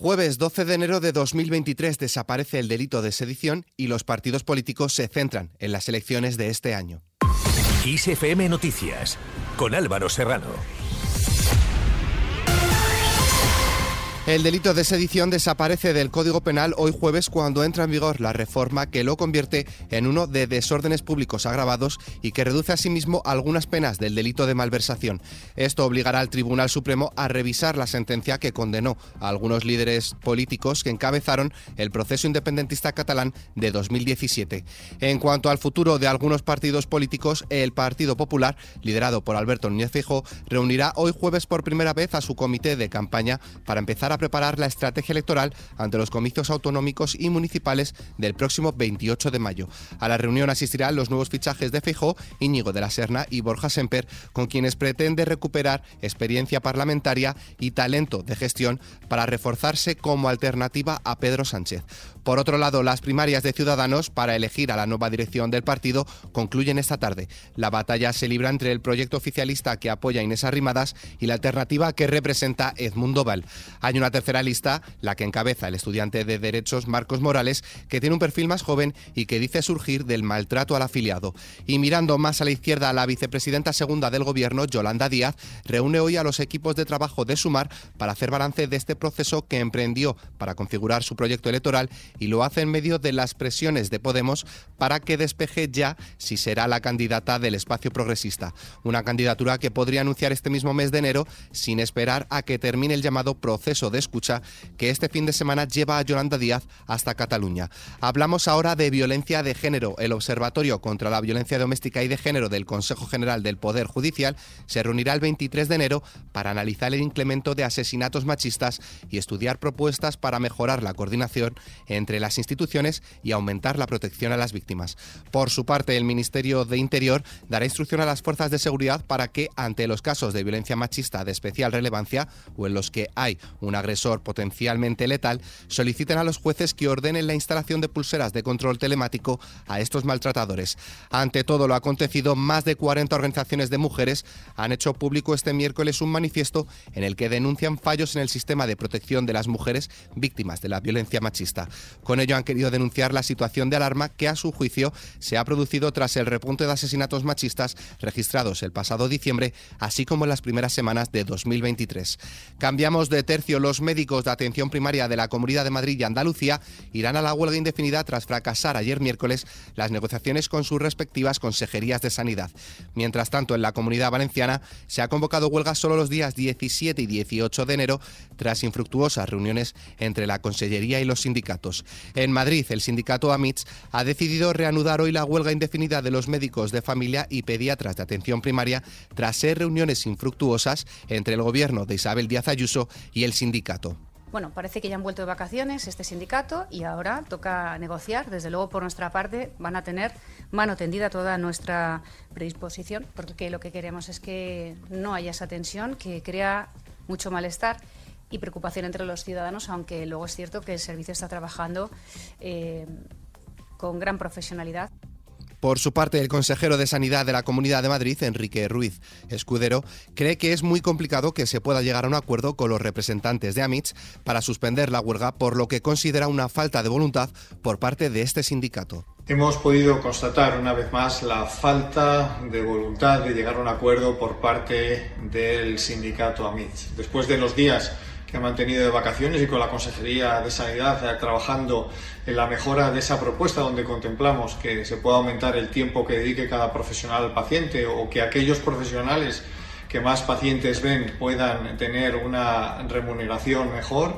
Jueves 12 de enero de 2023 desaparece el delito de sedición y los partidos políticos se centran en las elecciones de este año. XFM Noticias con Álvaro Serrano. El delito de sedición desaparece del Código Penal hoy jueves cuando entra en vigor la reforma que lo convierte en uno de desórdenes públicos agravados y que reduce asimismo algunas penas del delito de malversación. Esto obligará al Tribunal Supremo a revisar la sentencia que condenó a algunos líderes políticos que encabezaron el proceso independentista catalán de 2017. En cuanto al futuro de algunos partidos políticos, el Partido Popular, liderado por Alberto Núñez Feijóo, reunirá hoy jueves por primera vez a su comité de campaña para empezar a preparar la estrategia electoral ante los comicios autonómicos y municipales del próximo 28 de mayo. A la reunión asistirán los nuevos fichajes de Feijó, Íñigo de la Serna y Borja Semper, con quienes pretende recuperar experiencia parlamentaria y talento de gestión para reforzarse como alternativa a Pedro Sánchez. Por otro lado, las primarias de Ciudadanos para elegir a la nueva dirección del partido concluyen esta tarde. La batalla se libra entre el proyecto oficialista que apoya Inés Arrimadas y la alternativa que representa Edmundo Val. Hay una tercera lista, la que encabeza el estudiante de Derechos Marcos Morales, que tiene un perfil más joven y que dice surgir del maltrato al afiliado. Y mirando más a la izquierda, la vicepresidenta segunda del Gobierno, Yolanda Díaz, reúne hoy a los equipos de trabajo de Sumar para hacer balance de este proceso que emprendió para configurar su proyecto electoral y lo hace en medio de las presiones de Podemos para que despeje ya si será la candidata del espacio progresista. Una candidatura que podría anunciar este mismo mes de enero sin esperar a que termine el llamado proceso de escucha que este fin de semana lleva a Yolanda Díaz hasta Cataluña. Hablamos ahora de violencia de género. El Observatorio contra la Violencia Doméstica y de Género del Consejo General del Poder Judicial se reunirá el 23 de enero para analizar el incremento de asesinatos machistas y estudiar propuestas para mejorar la coordinación entre las instituciones y aumentar la protección a las víctimas. Por su parte, el Ministerio de Interior dará instrucción a las fuerzas de seguridad para que, ante los casos de violencia machista de especial relevancia o en los que hay una agresor potencialmente letal, soliciten a los jueces que ordenen la instalación de pulseras de control telemático a estos maltratadores. Ante todo lo acontecido, más de 40 organizaciones de mujeres han hecho público este miércoles un manifiesto en el que denuncian fallos en el sistema de protección de las mujeres víctimas de la violencia machista. Con ello han querido denunciar la situación de alarma que a su juicio se ha producido tras el repunte de asesinatos machistas registrados el pasado diciembre, así como en las primeras semanas de 2023. Cambiamos de tercio los médicos de atención primaria de la Comunidad de Madrid y Andalucía irán a la huelga indefinida tras fracasar ayer miércoles las negociaciones con sus respectivas consejerías de sanidad. Mientras tanto, en la Comunidad Valenciana se ha convocado huelga solo los días 17 y 18 de enero tras infructuosas reuniones entre la Consellería y los sindicatos. En Madrid, el sindicato AMITS ha decidido reanudar hoy la huelga indefinida de los médicos de familia y pediatras de atención primaria tras ser reuniones infructuosas entre el gobierno de Isabel Díaz Ayuso y el sindicato. Bueno, parece que ya han vuelto de vacaciones este sindicato y ahora toca negociar. Desde luego, por nuestra parte, van a tener mano tendida toda nuestra predisposición, porque lo que queremos es que no haya esa tensión que crea mucho malestar y preocupación entre los ciudadanos, aunque luego es cierto que el servicio está trabajando eh, con gran profesionalidad. Por su parte, el consejero de Sanidad de la Comunidad de Madrid, Enrique Ruiz Escudero, cree que es muy complicado que se pueda llegar a un acuerdo con los representantes de AMITS para suspender la huelga, por lo que considera una falta de voluntad por parte de este sindicato. Hemos podido constatar una vez más la falta de voluntad de llegar a un acuerdo por parte del sindicato AMITS. Después de los días que ha mantenido de vacaciones y con la Consejería de Sanidad eh, trabajando en la mejora de esa propuesta donde contemplamos que se pueda aumentar el tiempo que dedique cada profesional al paciente o que aquellos profesionales que más pacientes ven puedan tener una remuneración mejor.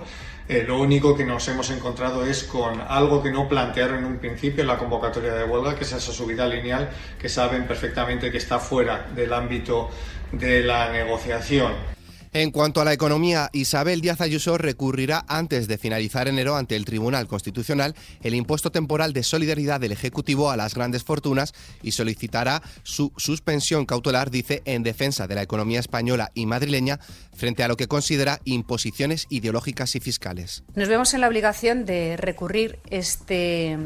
Eh, lo único que nos hemos encontrado es con algo que no plantearon en un principio en la convocatoria de huelga, que es esa subida lineal que saben perfectamente que está fuera del ámbito de la negociación. En cuanto a la economía, Isabel Díaz Ayuso recurrirá antes de finalizar enero ante el Tribunal Constitucional el impuesto temporal de solidaridad del Ejecutivo a las grandes fortunas y solicitará su suspensión cautelar, dice, en defensa de la economía española y madrileña frente a lo que considera imposiciones ideológicas y fiscales. Nos vemos en la obligación de recurrir este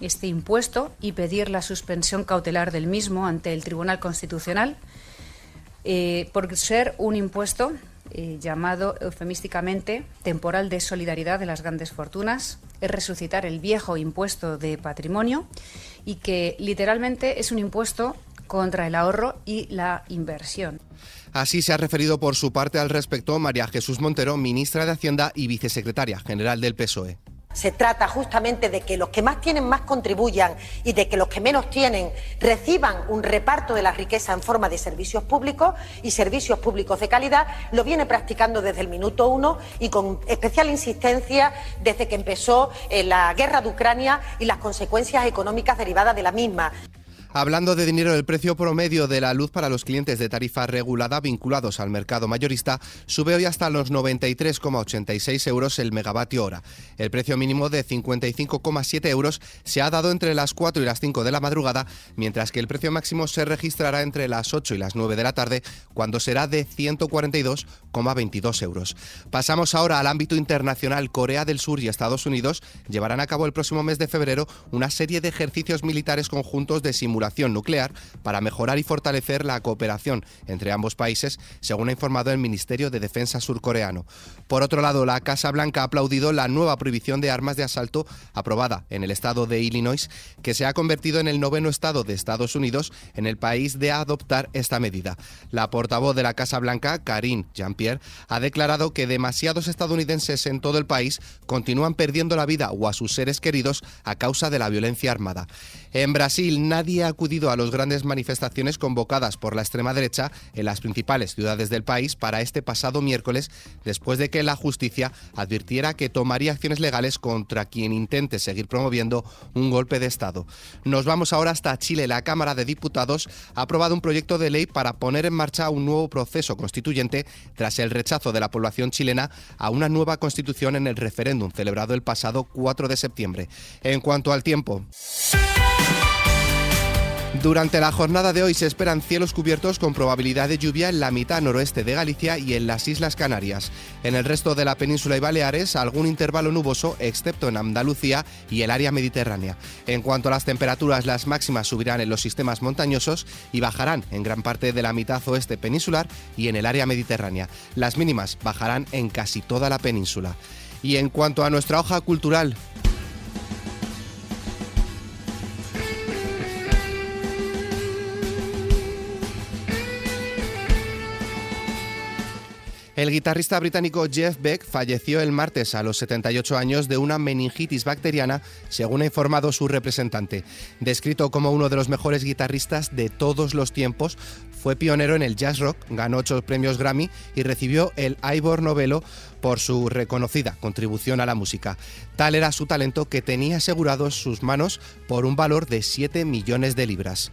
este impuesto y pedir la suspensión cautelar del mismo ante el Tribunal Constitucional eh, por ser un impuesto eh, llamado eufemísticamente temporal de solidaridad de las grandes fortunas, es resucitar el viejo impuesto de patrimonio y que literalmente es un impuesto contra el ahorro y la inversión. Así se ha referido por su parte al respecto María Jesús Montero, ministra de Hacienda y vicesecretaria general del PSOE. Se trata justamente de que los que más tienen más contribuyan y de que los que menos tienen reciban un reparto de la riqueza en forma de servicios públicos y servicios públicos de calidad. Lo viene practicando desde el minuto uno y con especial insistencia desde que empezó eh, la guerra de Ucrania y las consecuencias económicas derivadas de la misma. Hablando de dinero, el precio promedio de la luz para los clientes de tarifa regulada vinculados al mercado mayorista sube hoy hasta los 93,86 euros el megavatio hora. El precio mínimo de 55,7 euros se ha dado entre las 4 y las 5 de la madrugada, mientras que el precio máximo se registrará entre las 8 y las 9 de la tarde, cuando será de 142,22 euros. Pasamos ahora al ámbito internacional. Corea del Sur y Estados Unidos llevarán a cabo el próximo mes de febrero una serie de ejercicios militares conjuntos de simulación nuclear para mejorar y fortalecer la cooperación entre ambos países, según ha informado el Ministerio de Defensa surcoreano. Por otro lado, la Casa Blanca ha aplaudido la nueva prohibición de armas de asalto aprobada en el estado de Illinois, que se ha convertido en el noveno estado de Estados Unidos en el país de adoptar esta medida. La portavoz de la Casa Blanca, Karine Jean-Pierre, ha declarado que demasiados estadounidenses en todo el país continúan perdiendo la vida o a sus seres queridos a causa de la violencia armada. En Brasil nadie ha acudido a las grandes manifestaciones convocadas por la extrema derecha en las principales ciudades del país para este pasado miércoles, después de que la justicia advirtiera que tomaría acciones legales contra quien intente seguir promoviendo un golpe de Estado. Nos vamos ahora hasta Chile. La Cámara de Diputados ha aprobado un proyecto de ley para poner en marcha un nuevo proceso constituyente tras el rechazo de la población chilena a una nueva constitución en el referéndum celebrado el pasado 4 de septiembre. En cuanto al tiempo. Durante la jornada de hoy se esperan cielos cubiertos con probabilidad de lluvia en la mitad noroeste de Galicia y en las Islas Canarias. En el resto de la península y Baleares, algún intervalo nuboso, excepto en Andalucía y el área mediterránea. En cuanto a las temperaturas, las máximas subirán en los sistemas montañosos y bajarán en gran parte de la mitad oeste peninsular y en el área mediterránea. Las mínimas bajarán en casi toda la península. Y en cuanto a nuestra hoja cultural, El guitarrista británico Jeff Beck falleció el martes a los 78 años de una meningitis bacteriana, según ha informado su representante. Descrito como uno de los mejores guitarristas de todos los tiempos, fue pionero en el jazz rock, ganó ocho premios Grammy y recibió el Ivor Novello por su reconocida contribución a la música. Tal era su talento que tenía asegurados sus manos por un valor de 7 millones de libras.